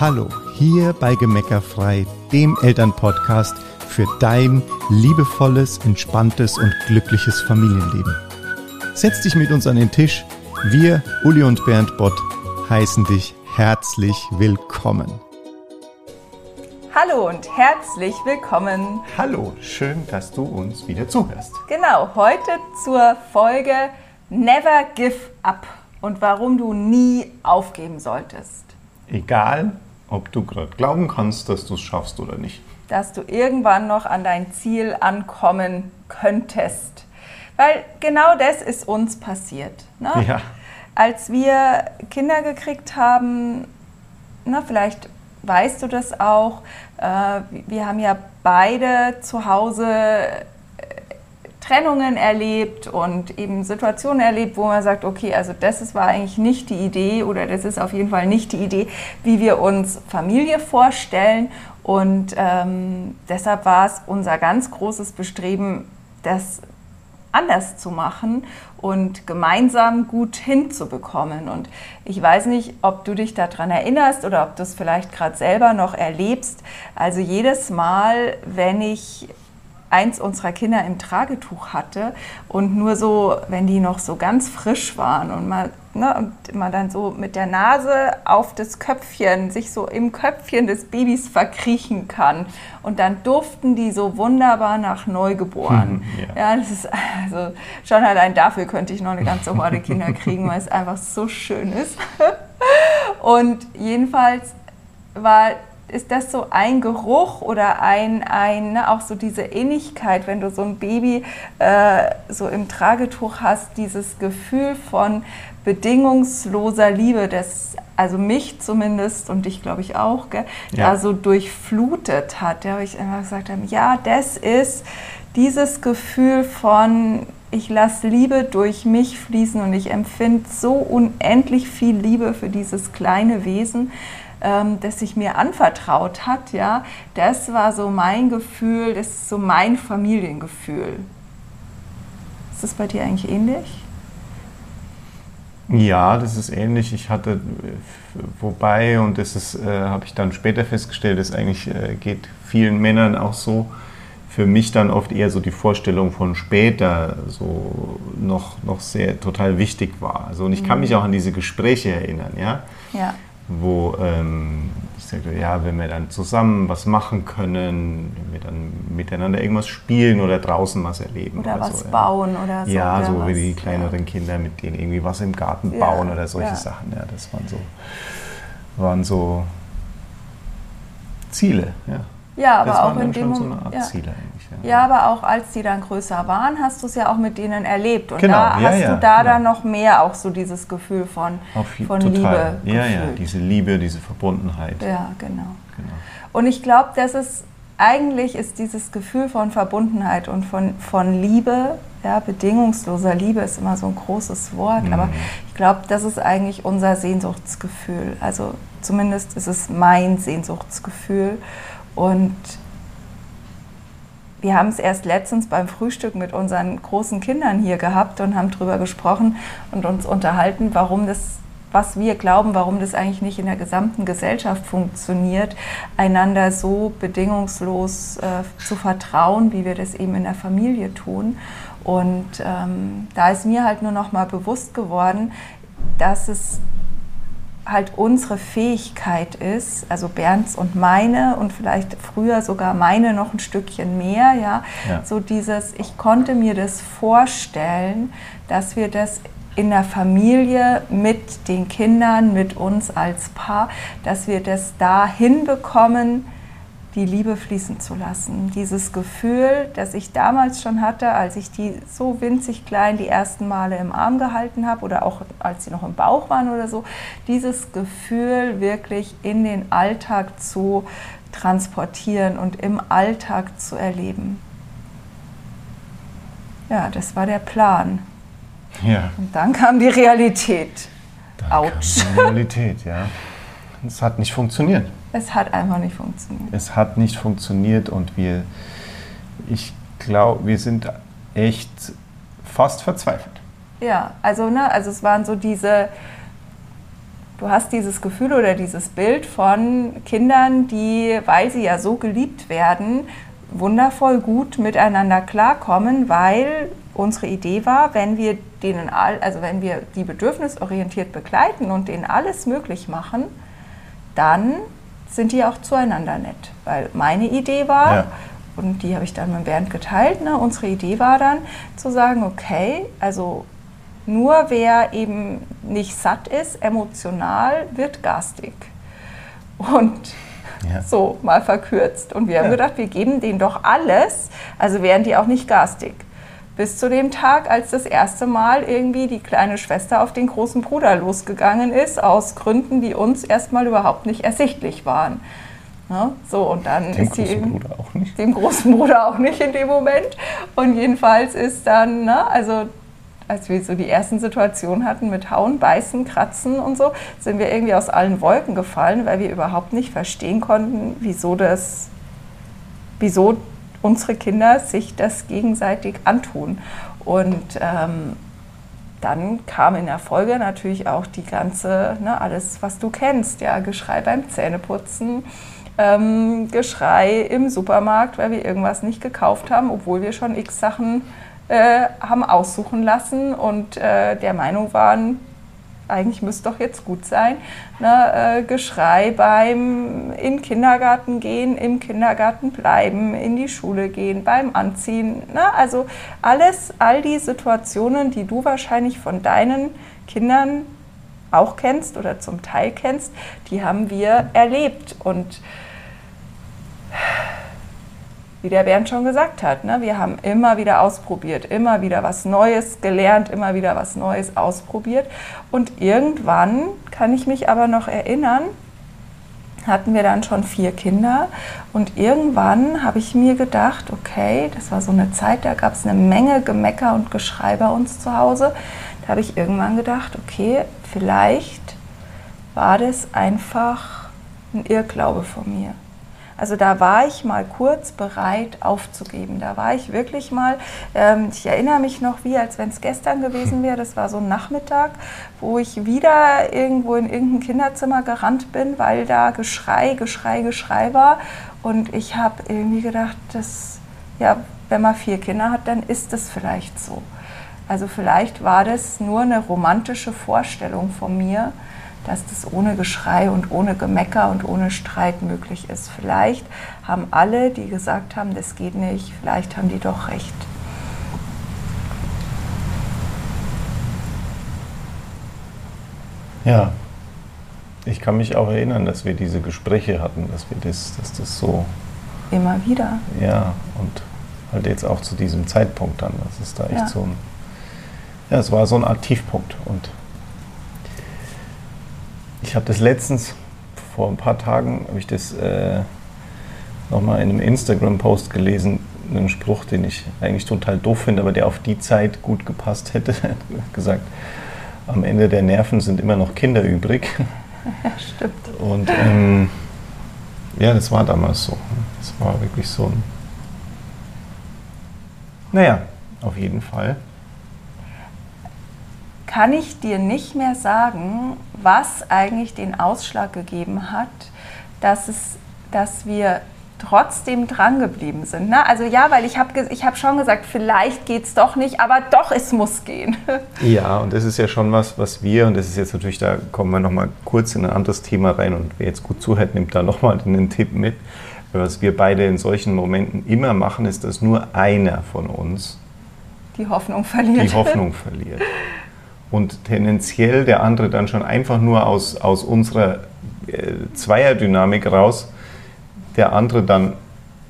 Hallo, hier bei Gemeckerfrei, dem Elternpodcast für dein liebevolles, entspanntes und glückliches Familienleben. Setz dich mit uns an den Tisch. Wir, Uli und Bernd Bott, heißen dich herzlich willkommen. Hallo und herzlich willkommen. Hallo, schön, dass du uns wieder zuhörst. Genau, heute zur Folge Never Give Up und warum du nie aufgeben solltest. Egal, ob du gerade glauben kannst, dass du es schaffst oder nicht. Dass du irgendwann noch an dein Ziel ankommen könntest. Weil genau das ist uns passiert. Ne? Ja. Als wir Kinder gekriegt haben, na, vielleicht weißt du das auch, äh, wir haben ja beide zu Hause Trennungen erlebt und eben Situationen erlebt, wo man sagt, okay, also das ist, war eigentlich nicht die Idee oder das ist auf jeden Fall nicht die Idee, wie wir uns Familie vorstellen. Und ähm, deshalb war es unser ganz großes Bestreben, das anders zu machen und gemeinsam gut hinzubekommen. Und ich weiß nicht, ob du dich daran erinnerst oder ob du es vielleicht gerade selber noch erlebst. Also jedes Mal, wenn ich eins unserer Kinder im Tragetuch hatte und nur so, wenn die noch so ganz frisch waren und man, ne, und man dann so mit der Nase auf das Köpfchen, sich so im Köpfchen des Babys verkriechen kann. Und dann duften die so wunderbar nach Neugeboren. Hm, ja. ja, das ist also schon allein dafür könnte ich noch eine ganze Horde Kinder kriegen, weil es einfach so schön ist. Und jedenfalls war ist das so ein Geruch oder ein, ein ne, auch so diese Innigkeit, wenn du so ein Baby äh, so im Tragetuch hast, dieses Gefühl von bedingungsloser Liebe, das also mich zumindest und dich glaube ich auch, gell, Ja. da so durchflutet hat. Da habe ich einfach gesagt, ja, das ist dieses Gefühl von ich lasse Liebe durch mich fließen und ich empfinde so unendlich viel Liebe für dieses kleine Wesen, ähm, das sich mir anvertraut hat. Ja, das war so mein Gefühl, das ist so mein Familiengefühl. Ist das bei dir eigentlich ähnlich? Ja, das ist ähnlich. Ich hatte, wobei, und das ist, äh, habe ich dann später festgestellt, das eigentlich äh, geht vielen Männern auch so, für mich dann oft eher so die Vorstellung von später so noch, noch sehr total wichtig war. Also, und ich kann mich auch an diese Gespräche erinnern, ja, Ja. Wo ähm, ich sagte, ja, wenn wir dann zusammen was machen können, wenn wir dann miteinander irgendwas spielen oder draußen was erleben. Oder was so, ja. bauen oder so. Ja, oder so was, wie die ja. kleineren Kinder, mit denen irgendwie was im Garten Ja, bauen oder solche ja. Sachen. Ja, das waren so, waren so Ziele. Ja, Ja, aber das auch in dem schon so eine Art ja. Ziele. Ja. Ja, aber auch als die dann größer waren, hast du es ja auch mit denen erlebt. Und Genau, da ja, hast ja, du da genau. dann noch mehr auch so dieses Gefühl von, von total. Liebe. Ja, ja, gefühlt. diese Liebe, diese Verbundenheit. ja, genau. Genau. Und ich glaube, dass es eigentlich ist dieses Gefühl von Verbundenheit und von, von Liebe, ja, bedingungsloser Liebe ist immer so ein großes Wort, Mhm. aber ich glaube, das ist eigentlich unser Sehnsuchtsgefühl. Also zumindest ist es mein Sehnsuchtsgefühl. Und wir haben es erst letztens beim Frühstück mit unseren großen Kindern hier gehabt und haben darüber gesprochen und uns unterhalten, warum das, was wir glauben, warum das eigentlich nicht in der gesamten Gesellschaft funktioniert, einander so bedingungslos äh, zu vertrauen, wie wir das eben in der Familie tun. Und ähm, da ist mir halt nur noch mal bewusst geworden, dass es halt unsere Fähigkeit ist, also Bernds und meine und vielleicht früher sogar meine noch ein Stückchen mehr, ja, Ja. so dieses, ich konnte mir das vorstellen, dass wir das in der Familie mit den Kindern, mit uns als Paar, dass wir das da hinbekommen, die Liebe fließen zu lassen. Dieses Gefühl, das ich damals schon hatte, als ich die so winzig klein die ersten Male im Arm gehalten habe oder auch als sie noch im Bauch waren oder so, dieses Gefühl wirklich in den Alltag zu transportieren und im Alltag zu erleben. Ja, das war der Plan. Ja, Und dann kam die Realität. dann Autsch. die Realität, ja. Es hat nicht funktioniert. Es hat einfach nicht funktioniert. Es hat nicht funktioniert und wir, ich glaube, wir sind echt fast verzweifelt. Ja, also, ne, also es waren so diese du hast dieses Gefühl oder dieses Bild von Kindern, die, weil sie ja so geliebt werden, wundervoll gut miteinander klarkommen, weil unsere Idee war, wenn wir denen all, also wenn wir die bedürfnisorientiert begleiten und denen alles möglich machen, dann sind die auch zueinander nett. Weil meine Idee war, ja. und die habe ich dann mit Bernd geteilt, ne, unsere Idee war dann zu sagen, okay, also nur wer eben nicht satt ist, emotional, wird garstig. Und ja. so mal verkürzt. Und wir haben ja. gedacht, wir geben denen doch alles, also wären die auch nicht garstig. Bis zu dem Tag, als das erste Mal irgendwie die kleine Schwester auf den großen Bruder losgegangen ist, aus Gründen, die uns erstmal überhaupt nicht ersichtlich waren. Ja, so, und dann dem ist großen Bruder auch nicht. Dem großen Bruder auch nicht in dem Moment. Und jedenfalls ist dann, ne, also als wir so die ersten Situationen hatten mit Hauen, Beißen, Kratzen und so, sind wir irgendwie aus allen Wolken gefallen, weil wir überhaupt nicht verstehen konnten, wieso das, wieso unsere Kinder sich das gegenseitig antun. Und ähm, dann kam in der Folge natürlich auch die ganze, ne, alles, was du kennst, ja, Geschrei beim Zähneputzen, ähm, Geschrei im Supermarkt, weil wir irgendwas nicht gekauft haben, obwohl wir schon x Sachen äh, haben aussuchen lassen und äh, der Meinung waren, eigentlich müsste doch jetzt gut sein. Ne, äh, Geschrei beim in Kindergarten gehen, im Kindergarten bleiben, in die Schule gehen, beim Anziehen. Ne, also alles, all die Situationen, die du wahrscheinlich von deinen Kindern auch kennst oder zum Teil kennst, die haben wir erlebt. Und wie der Bernd schon gesagt hat, ne, wir haben immer wieder ausprobiert, immer wieder was Neues gelernt, immer wieder was Neues ausprobiert. Und irgendwann kann ich mich aber noch erinnern, hatten wir dann schon vier Kinder und irgendwann habe ich mir gedacht, okay, das war so eine Zeit, da gab es eine Menge Gemecker und Geschrei bei uns zu Hause. Da habe ich irgendwann gedacht, okay, vielleicht war das einfach ein Irrglaube von mir. Also da war ich mal kurz bereit aufzugeben. Da war ich wirklich mal, ähm, ich erinnere mich noch wie, als wenn es gestern gewesen wäre. Das war so ein Nachmittag, wo ich wieder irgendwo in irgendein Kinderzimmer gerannt bin, weil da Geschrei, Geschrei, Geschrei war. Und ich habe irgendwie gedacht, dass, ja, wenn man vier Kinder hat, dann ist das vielleicht so. Also vielleicht war das nur eine romantische Vorstellung von mir, dass das ohne Geschrei und ohne Gemecker und ohne Streit möglich ist. Vielleicht haben alle, die gesagt haben, das geht nicht, vielleicht haben die doch recht. Ja, ich kann mich auch erinnern, dass wir diese Gespräche hatten, dass wir das, dass das so. Immer wieder. Ja, und halt jetzt auch zu diesem Zeitpunkt dann. Das ist da echt ja. so ein. Ja, es war so ein Art Tiefpunkt. Und ich habe das letztens, vor ein paar Tagen, habe ich das äh, nochmal in einem Instagram-Post gelesen, einen Spruch, den ich eigentlich total doof finde, aber der auf die Zeit gut gepasst hätte. gesagt, am Ende der Nerven sind immer noch Kinder übrig. Ja, stimmt. Und ähm, ja, das war damals so. Das war wirklich so ein. Naja, auf jeden Fall kann ich dir nicht mehr sagen, was eigentlich den Ausschlag gegeben hat, dass, es, dass wir trotzdem dran geblieben sind. Ne? Also ja, weil ich habe ich hab schon gesagt, vielleicht geht es doch nicht, aber doch, es muss gehen. Ja, und das ist ja schon was, was wir, und das ist jetzt natürlich, da kommen wir nochmal kurz in ein anderes Thema rein und wer jetzt gut zuhört, nimmt da nochmal einen Tipp mit. Was wir beide in solchen Momenten immer machen, ist, dass nur einer von uns die Hoffnung verliert. Die Hoffnung verliert und tendenziell der andere dann schon einfach nur aus, aus unserer äh, Zweierdynamik raus, der andere dann,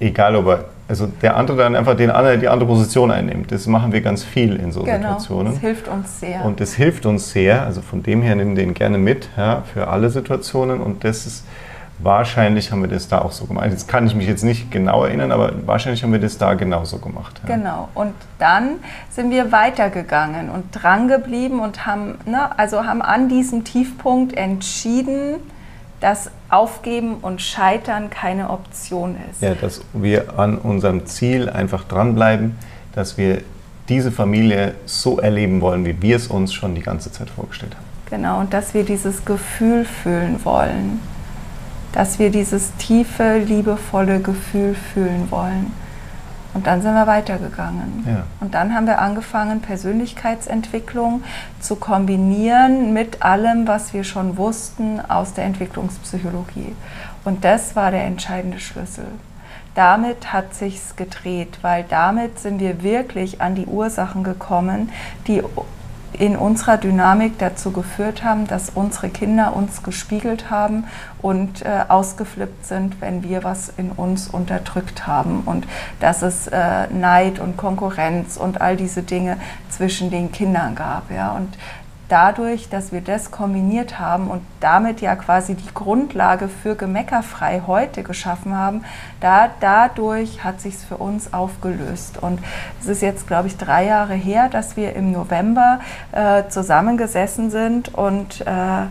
egal ob er, also der andere dann einfach den anderen, die andere Position einnimmt. Das machen wir ganz viel in so genau, Situationen. Das hilft uns sehr. Und das hilft uns sehr, also von dem her nimm den gerne mit ja, für alle Situationen und das ist Wahrscheinlich haben wir das da auch so gemacht. Jetzt kann ich mich jetzt nicht genau erinnern, aber wahrscheinlich haben wir das da genauso gemacht. Ja. Genau. Und dann sind wir weitergegangen und dran geblieben und haben, ne, also haben an diesem Tiefpunkt entschieden, dass Aufgeben und Scheitern keine Option ist. Ja, dass wir an unserem Ziel einfach dranbleiben, dass wir diese Familie so erleben wollen, wie wir es uns schon die ganze Zeit vorgestellt haben. Genau, und dass wir dieses Gefühl fühlen wollen. Dass wir dieses tiefe, liebevolle Gefühl fühlen wollen. Und dann sind wir weitergegangen. Ja. Und dann haben wir angefangen, Persönlichkeitsentwicklung zu kombinieren mit allem, was wir schon wussten aus der Entwicklungspsychologie. Und das war der entscheidende Schlüssel. Damit hat sich's gedreht, weil damit sind wir wirklich an die Ursachen gekommen, die in unserer Dynamik dazu geführt haben, dass unsere Kinder uns gespiegelt haben und äh, ausgeflippt sind, wenn wir was in uns unterdrückt haben und dass es äh, Neid und Konkurrenz und all diese Dinge zwischen den Kindern gab. Ja? Und dadurch, dass wir das kombiniert haben und damit ja quasi die Grundlage für Gemeckerfrei heute geschaffen haben, da, dadurch hat sich es für uns aufgelöst. Und es ist jetzt, glaube ich, drei Jahre her, dass wir im November äh, zusammengesessen sind und äh,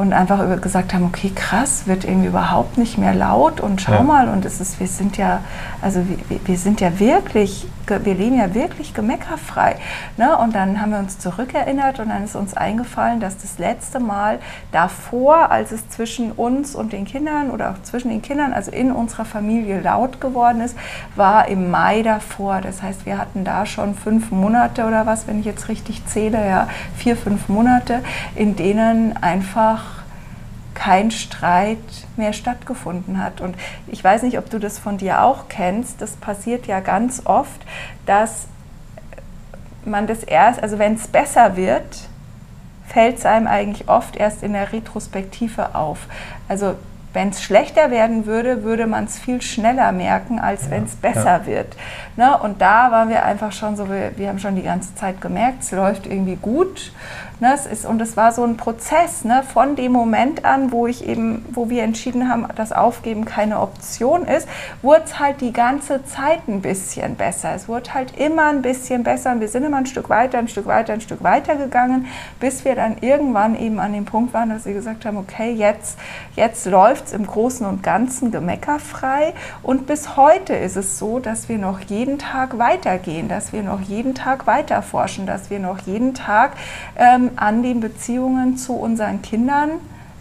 und einfach gesagt haben, okay, krass, wird irgendwie überhaupt nicht mehr laut und schau ja. mal und es ist, wir sind ja, also wir, wir sind ja wirklich, wir leben ja wirklich gemeckerfrei. Ne? Und dann haben wir uns zurückerinnert und dann ist uns eingefallen, dass das letzte Mal davor, als es zwischen uns und den Kindern oder auch zwischen den Kindern, also in unserer Familie laut geworden ist, war im Mai davor. Das heißt, wir hatten da schon fünf Monate oder was, wenn ich jetzt richtig zähle, ja, vier, fünf Monate, in denen einfach kein Streit mehr stattgefunden hat. Und ich weiß nicht, ob du das von dir auch kennst. Das passiert ja ganz oft, dass man das erst, also wenn es besser wird, fällt es einem eigentlich oft erst in der Retrospektive auf. Also wenn es schlechter werden würde, würde man es viel schneller merken, als ja, wenn es besser ja. wird. Ne? Und da waren wir einfach schon so, wir, wir, haben schon die ganze Zeit gemerkt, es läuft irgendwie gut. Ne? Es ist, und es war so ein Prozess ne? von dem Moment an, wo ich eben, wo wir entschieden haben, dass Aufgeben keine Option ist, wurde es halt die ganze Zeit ein bisschen besser. Es wurde halt immer ein bisschen besser und wir sind immer ein Stück weiter, ein Stück weiter, ein Stück weiter gegangen, bis wir dann irgendwann eben an dem Punkt waren, dass wir gesagt haben, okay, jetzt, jetzt läuft es im Großen und Ganzen gemeckerfrei und bis heute ist es so, dass wir noch jeden Tag weitergehen, dass wir noch jeden Tag weiter forschen, dass wir noch jeden Tag ähm, an den Beziehungen zu unseren Kindern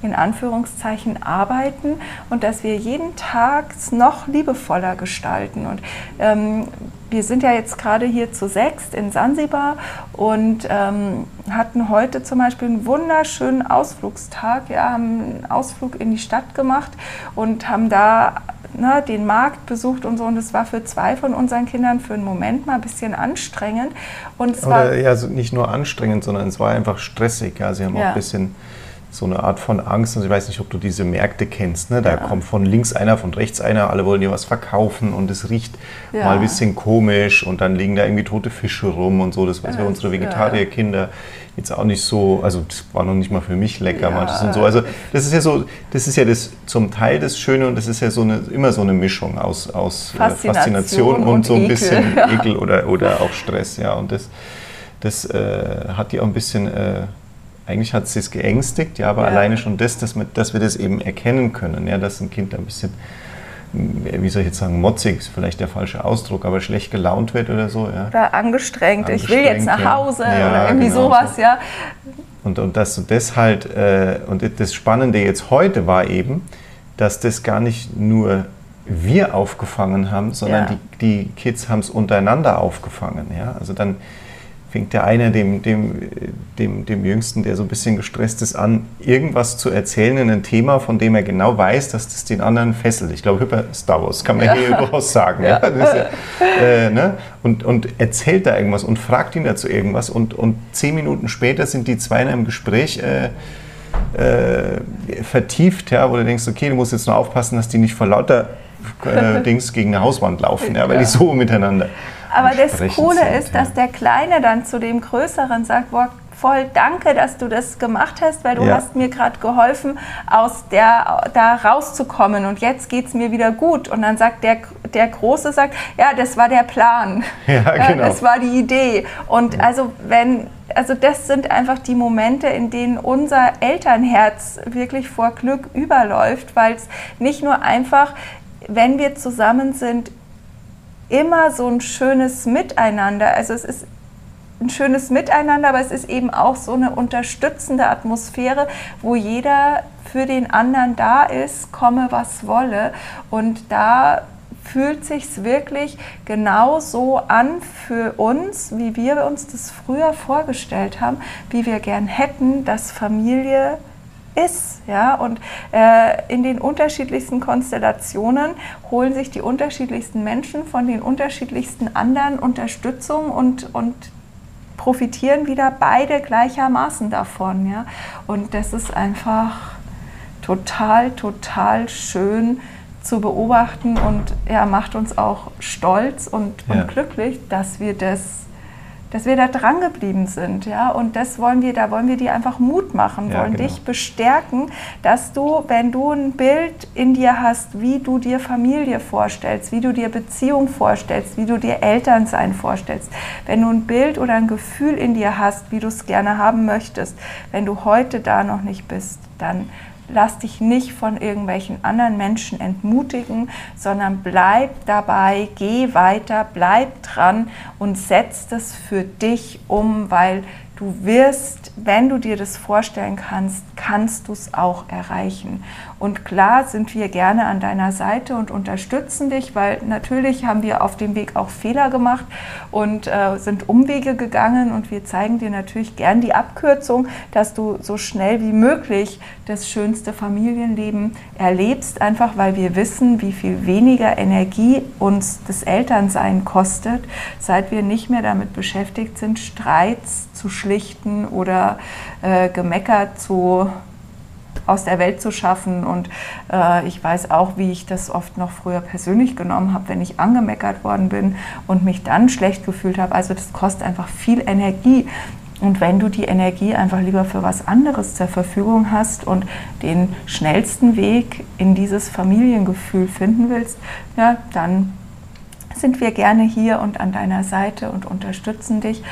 in Anführungszeichen arbeiten und dass wir jeden Tag es noch liebevoller gestalten. Und ähm, wir sind ja jetzt gerade hier zu sechst in Sansibar und ähm, hatten heute zum Beispiel einen wunderschönen Ausflugstag. Ja, haben einen Ausflug in die Stadt gemacht und haben da ne, den Markt besucht und so. Und es war für zwei von unseren Kindern für einen Moment mal ein bisschen anstrengend. Und es Oder war ja, also nicht nur anstrengend, sondern es war einfach stressig. Ja, sie haben ja. auch ein bisschen so eine Art von Angst. Und ich weiß nicht, ob du diese Märkte kennst. Ne? Da ja. kommt von links einer, von rechts einer, alle wollen dir was verkaufen und es riecht ja. mal ein bisschen komisch und dann liegen da irgendwie tote Fische rum und so. Das war ja, unsere Vegetarierkinder jetzt auch nicht so, also das war noch nicht mal für mich lecker manches und so. Also das ist ja so, das ist ja das zum Teil das Schöne und das ist ja so eine, immer so eine Mischung aus, aus Faszination, Faszination und, und, so ein Ekel. bisschen Ekel oder, oder auch Stress. Ja, und das, das äh, hat die auch ein bisschen... Äh, eigentlich hat es es geängstigt, ja, aber ja. alleine schon das, dass wir, dass wir das eben erkennen können, ja, dass ein Kind ein bisschen, wie soll ich jetzt sagen, motzig ist vielleicht der falsche Ausdruck, aber schlecht gelaunt wird oder so. Ja. Oder angestrengt, angestrengt ich will jetzt nach Hause ja. oder irgendwie genau sowas, so. ja. Und, und dass du das halt, äh, und das Spannende jetzt heute war eben, dass das gar nicht nur wir aufgefangen haben, sondern ja. die, die Kids haben es untereinander aufgefangen. Ja? Also dann fängt der eine dem, dem, dem, dem Jüngsten, der so ein bisschen gestresst ist, an, irgendwas zu erzählen in einem Thema, von dem er genau weiß, dass das den anderen fesselt. Ich glaube, über Star Wars kann man ja. hier durchaus sagen. Ja. Ja, äh, ne? und, und erzählt da irgendwas und fragt ihn dazu irgendwas und, und zehn Minuten später sind die zwei in einem Gespräch äh, äh, vertieft, ja, wo du denkst, okay, du musst jetzt nur aufpassen, dass die nicht vor lauter äh, Dings gegen eine Hauswand laufen, ja, weil die so miteinander aber das Coole sind, ist, dass der Kleine dann zu dem Größeren sagt, boah, voll danke, dass du das gemacht hast, weil du ja. hast mir gerade geholfen, aus der, da rauszukommen und jetzt geht es mir wieder gut. Und dann sagt der, der Große, sagt, ja, das war der Plan. Ja, genau. Das war die Idee. Und ja. also wenn, also das sind einfach die Momente, in denen unser Elternherz wirklich vor Glück überläuft, weil es nicht nur einfach, wenn wir zusammen sind, immer so ein schönes Miteinander. Also es ist ein schönes Miteinander, aber es ist eben auch so eine unterstützende Atmosphäre, wo jeder für den anderen da ist, komme was wolle. Und da fühlt sich wirklich genauso an für uns, wie wir uns das früher vorgestellt haben, wie wir gern hätten, dass Familie ist. Ja? Und äh, in den unterschiedlichsten Konstellationen holen sich die unterschiedlichsten Menschen von den unterschiedlichsten anderen Unterstützung und, und profitieren wieder beide gleichermaßen davon. Ja? Und das ist einfach total, total schön zu beobachten und ja, macht uns auch stolz und, ja. und glücklich, dass wir das dass wir da dran geblieben sind, ja, und das wollen wir, da wollen wir dir einfach Mut machen, ja, wollen genau. dich bestärken, dass du, wenn du ein Bild in dir hast, wie du dir Familie vorstellst, wie du dir Beziehung vorstellst, wie du dir Elternsein vorstellst, wenn du ein Bild oder ein Gefühl in dir hast, wie du es gerne haben möchtest, wenn du heute da noch nicht bist, dann lass dich nicht von irgendwelchen anderen Menschen entmutigen, sondern bleib dabei, geh weiter, bleib dran und setz das für dich um, weil Du wirst, wenn du dir das vorstellen kannst, kannst du es auch erreichen. Und klar sind wir gerne an deiner Seite und unterstützen dich, weil natürlich haben wir auf dem Weg auch Fehler gemacht und äh, sind Umwege gegangen. Und wir zeigen dir natürlich gern die Abkürzung, dass du so schnell wie möglich das schönste Familienleben erlebst, einfach weil wir wissen, wie viel weniger Energie uns das Elternsein kostet, seit wir nicht mehr damit beschäftigt sind, Streits zu schlichten oder äh, Gemecker zu, aus der Welt zu schaffen. Und äh, ich weiß auch, wie ich das oft noch früher persönlich genommen habe, wenn ich angemeckert worden bin und mich dann schlecht gefühlt habe. Also das kostet einfach viel Energie. Und wenn du die Energie einfach lieber für was anderes zur Verfügung hast und den schnellsten Weg in dieses Familiengefühl finden willst, ja, dann sind wir gerne hier und an deiner Seite und unterstützen dich.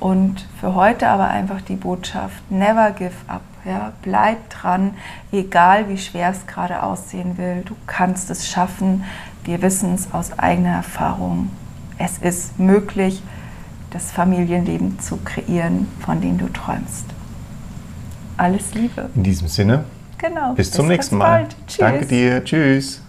Und für heute aber einfach die Botschaft, never give up. Ja, bleib dran, egal wie schwer es gerade aussehen will. Du kannst es schaffen. Wir wissen es aus eigener Erfahrung. Es ist möglich, das Familienleben zu kreieren, von dem du träumst. Alles Liebe. In diesem Sinne. Genau. Bis zum nächsten Mal. Tschüss. Danke dir. Tschüss.